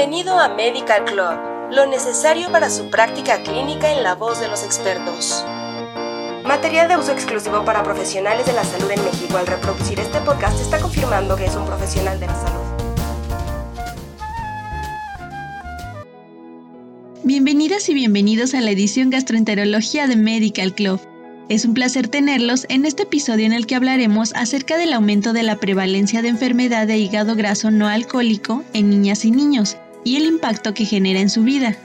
Bienvenido a Medical Club, lo necesario para su práctica clínica en la voz de los expertos. Material de uso exclusivo para profesionales de la salud en México. Al reproducir este podcast está confirmando que es un profesional de la salud. Bienvenidas y bienvenidos a la edición Gastroenterología de Medical Club. Es un placer tenerlos en este episodio en el que hablaremos acerca del aumento de la prevalencia de enfermedad de hígado graso no alcohólico en niñas y niños y el impacto que genera en su vida.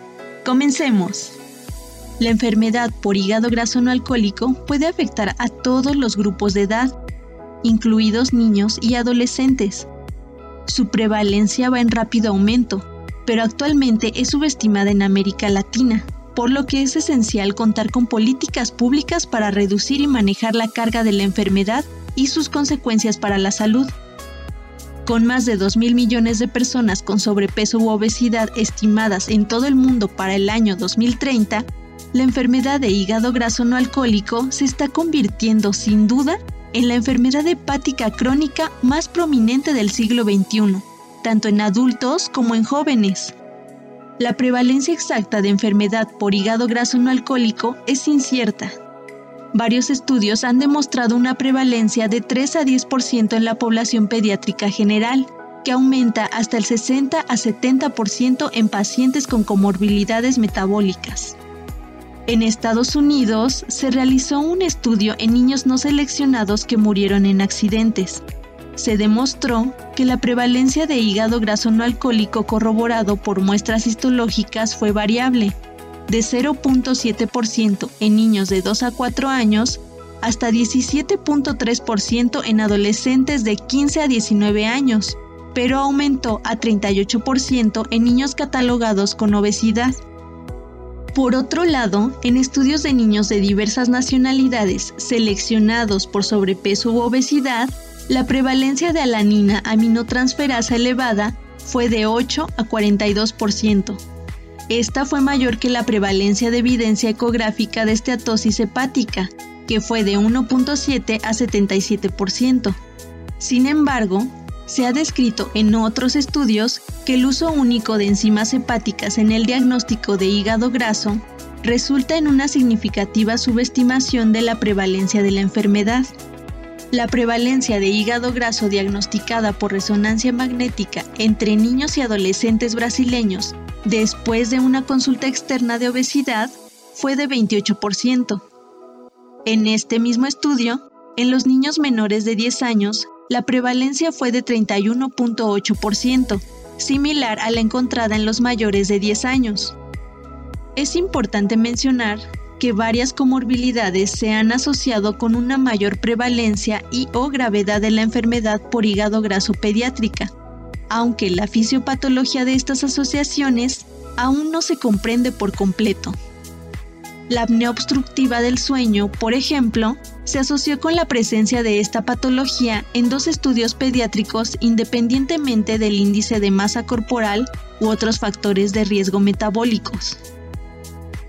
Comencemos. La enfermedad por hígado graso no alcohólico puede afectar a todos los grupos de edad, incluidos niños y adolescentes. Su prevalencia va en rápido aumento, pero actualmente es subestimada en América Latina, por lo que es esencial contar con políticas públicas para reducir y manejar la carga de la enfermedad y sus consecuencias para la salud. Con más de 2 mil millones de personas con sobrepeso u obesidad estimadas en todo el mundo para el año 2030, la enfermedad de hígado graso no alcohólico se está convirtiendo sin duda en la enfermedad hepática crónica más prominente del siglo XXI, tanto en adultos como en jóvenes. La prevalencia exacta de enfermedad por hígado graso no alcohólico es incierta. Varios estudios han demostrado una prevalencia de 3 a 10% en la población pediátrica general, que aumenta hasta el 60 a 70% en pacientes con comorbilidades metabólicas. En Estados Unidos se realizó un estudio en niños no seleccionados que murieron en accidentes, se demostró que la prevalencia de hígado graso no alcohólico corroborado por muestras histológicas fue variable, de 0.7% en niños de 2 a 4 años hasta 17.3% en adolescentes de 15 a 19 años, pero aumentó a 38% en niños catalogados con obesidad. Por otro lado, en estudios de niños de diversas nacionalidades seleccionados por sobrepeso u obesidad, la prevalencia de alanina aminotransferasa elevada fue de 8 a 42%. Esta fue mayor que la prevalencia de evidencia ecográfica de esteatosis hepática, que fue de 1.7 a 77%. Sin embargo, se ha descrito en otros estudios que el uso único de enzimas hepáticas en el diagnóstico de hígado graso resulta en una significativa subestimación de la prevalencia de la enfermedad. La prevalencia de hígado graso diagnosticada por resonancia magnética entre niños y adolescentes brasileños después de una consulta externa de obesidad fue de 28%. En este mismo estudio, en los niños menores de 10 años, la prevalencia fue de 31.8%, similar a la encontrada en los mayores de 10 años. Es importante mencionar que varias comorbilidades se han asociado con una mayor prevalencia y o gravedad de la enfermedad por hígado graso pediátrica, aunque la fisiopatología de estas asociaciones aún no se comprende por completo. La apnea obstructiva del sueño, por ejemplo, se asoció con la presencia de esta patología en dos estudios pediátricos independientemente del índice de masa corporal u otros factores de riesgo metabólicos.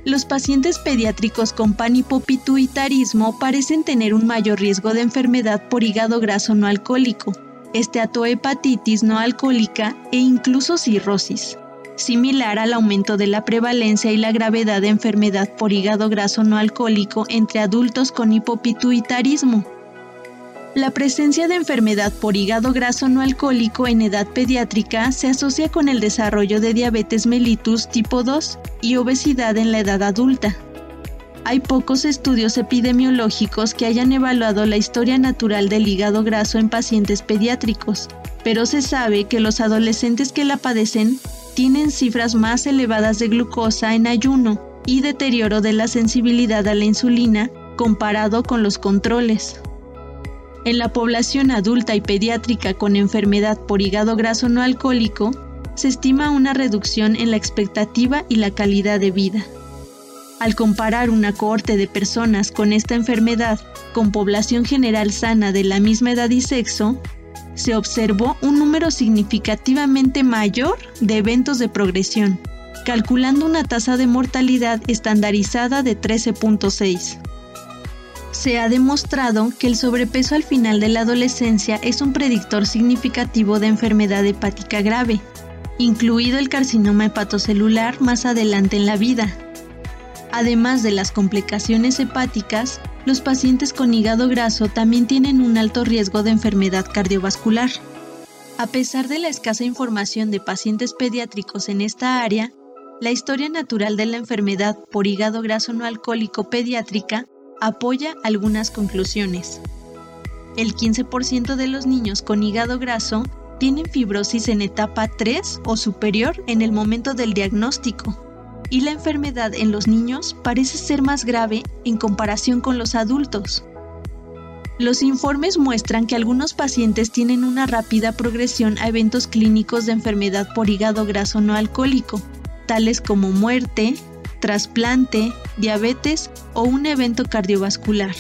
Los pacientes pediátricos con panipopituitarismo parecen tener un mayor riesgo de enfermedad por hígado graso no alcohólico, esteatohepatitis no alcohólica e incluso cirrosis, similar al aumento de la prevalencia y la gravedad de enfermedad por hígado graso no alcohólico entre adultos con hipopituitarismo. La presencia de enfermedad por hígado graso no alcohólico en edad pediátrica se asocia con el desarrollo de diabetes mellitus tipo 2 y obesidad en la edad adulta. Hay pocos estudios epidemiológicos que hayan evaluado la historia natural del hígado graso en pacientes pediátricos, pero se sabe que los adolescentes que la padecen tienen cifras más elevadas de glucosa en ayuno y deterioro de la sensibilidad a la insulina comparado con los controles. En la población adulta y pediátrica con enfermedad por hígado graso no alcohólico, se estima una reducción en la expectativa y la calidad de vida. Al comparar una cohorte de personas con esta enfermedad con población general sana de la misma edad y sexo, se observó un número significativamente mayor de eventos de progresión, calculando una tasa de mortalidad estandarizada de 13.6 se ha demostrado que el sobrepeso al final de la adolescencia es un predictor significativo de enfermedad hepática grave. incluido el carcinoma hepatocelular más adelante en la vida. Además de las complicaciones hepáticas, los pacientes con hígado graso también tienen un alto riesgo de enfermedad cardiovascular. A pesar de la escasa información de pacientes pediátricos en esta área, la historia natural de la enfermedad por hígado graso no alcohólico pediátrica apoya algunas conclusiones. El 15% de los niños con hígado graso tienen fibrosis en etapa 3 o superior en el momento del diagnóstico, y la enfermedad en los niños parece ser más grave en comparación con los adultos. Los informes muestran que algunos pacientes tienen una rápida progresión a eventos clínicos de enfermedad por hígado graso no alcohólico, tales como muerte, trasplante, diabetes o un evento cardiovascular.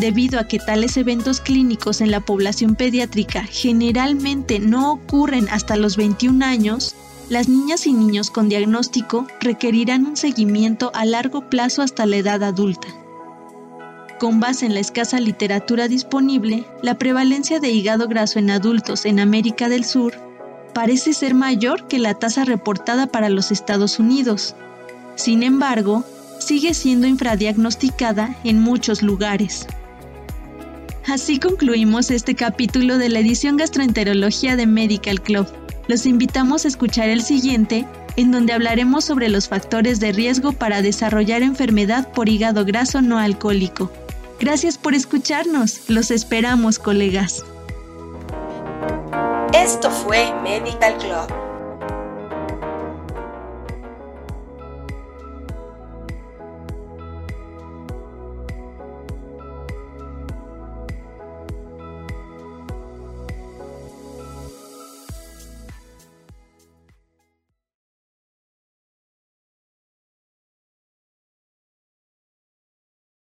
Debido a que tales eventos clínicos en la población pediátrica generalmente no ocurren hasta los 21 años, las niñas y niños con diagnóstico requerirán un seguimiento a largo plazo hasta la edad adulta. Con base en la escasa literatura disponible, la prevalencia de hígado graso en adultos en América del Sur parece ser mayor que la tasa reportada para los Estados Unidos. Sin embargo, sigue siendo infradiagnosticada en muchos lugares. Así concluimos este capítulo de la edición Gastroenterología de Medical Club. Los invitamos a escuchar el siguiente, en donde hablaremos sobre los factores de riesgo para desarrollar enfermedad por hígado graso no alcohólico. Gracias por escucharnos. Los esperamos, colegas. Esto fue Medical Club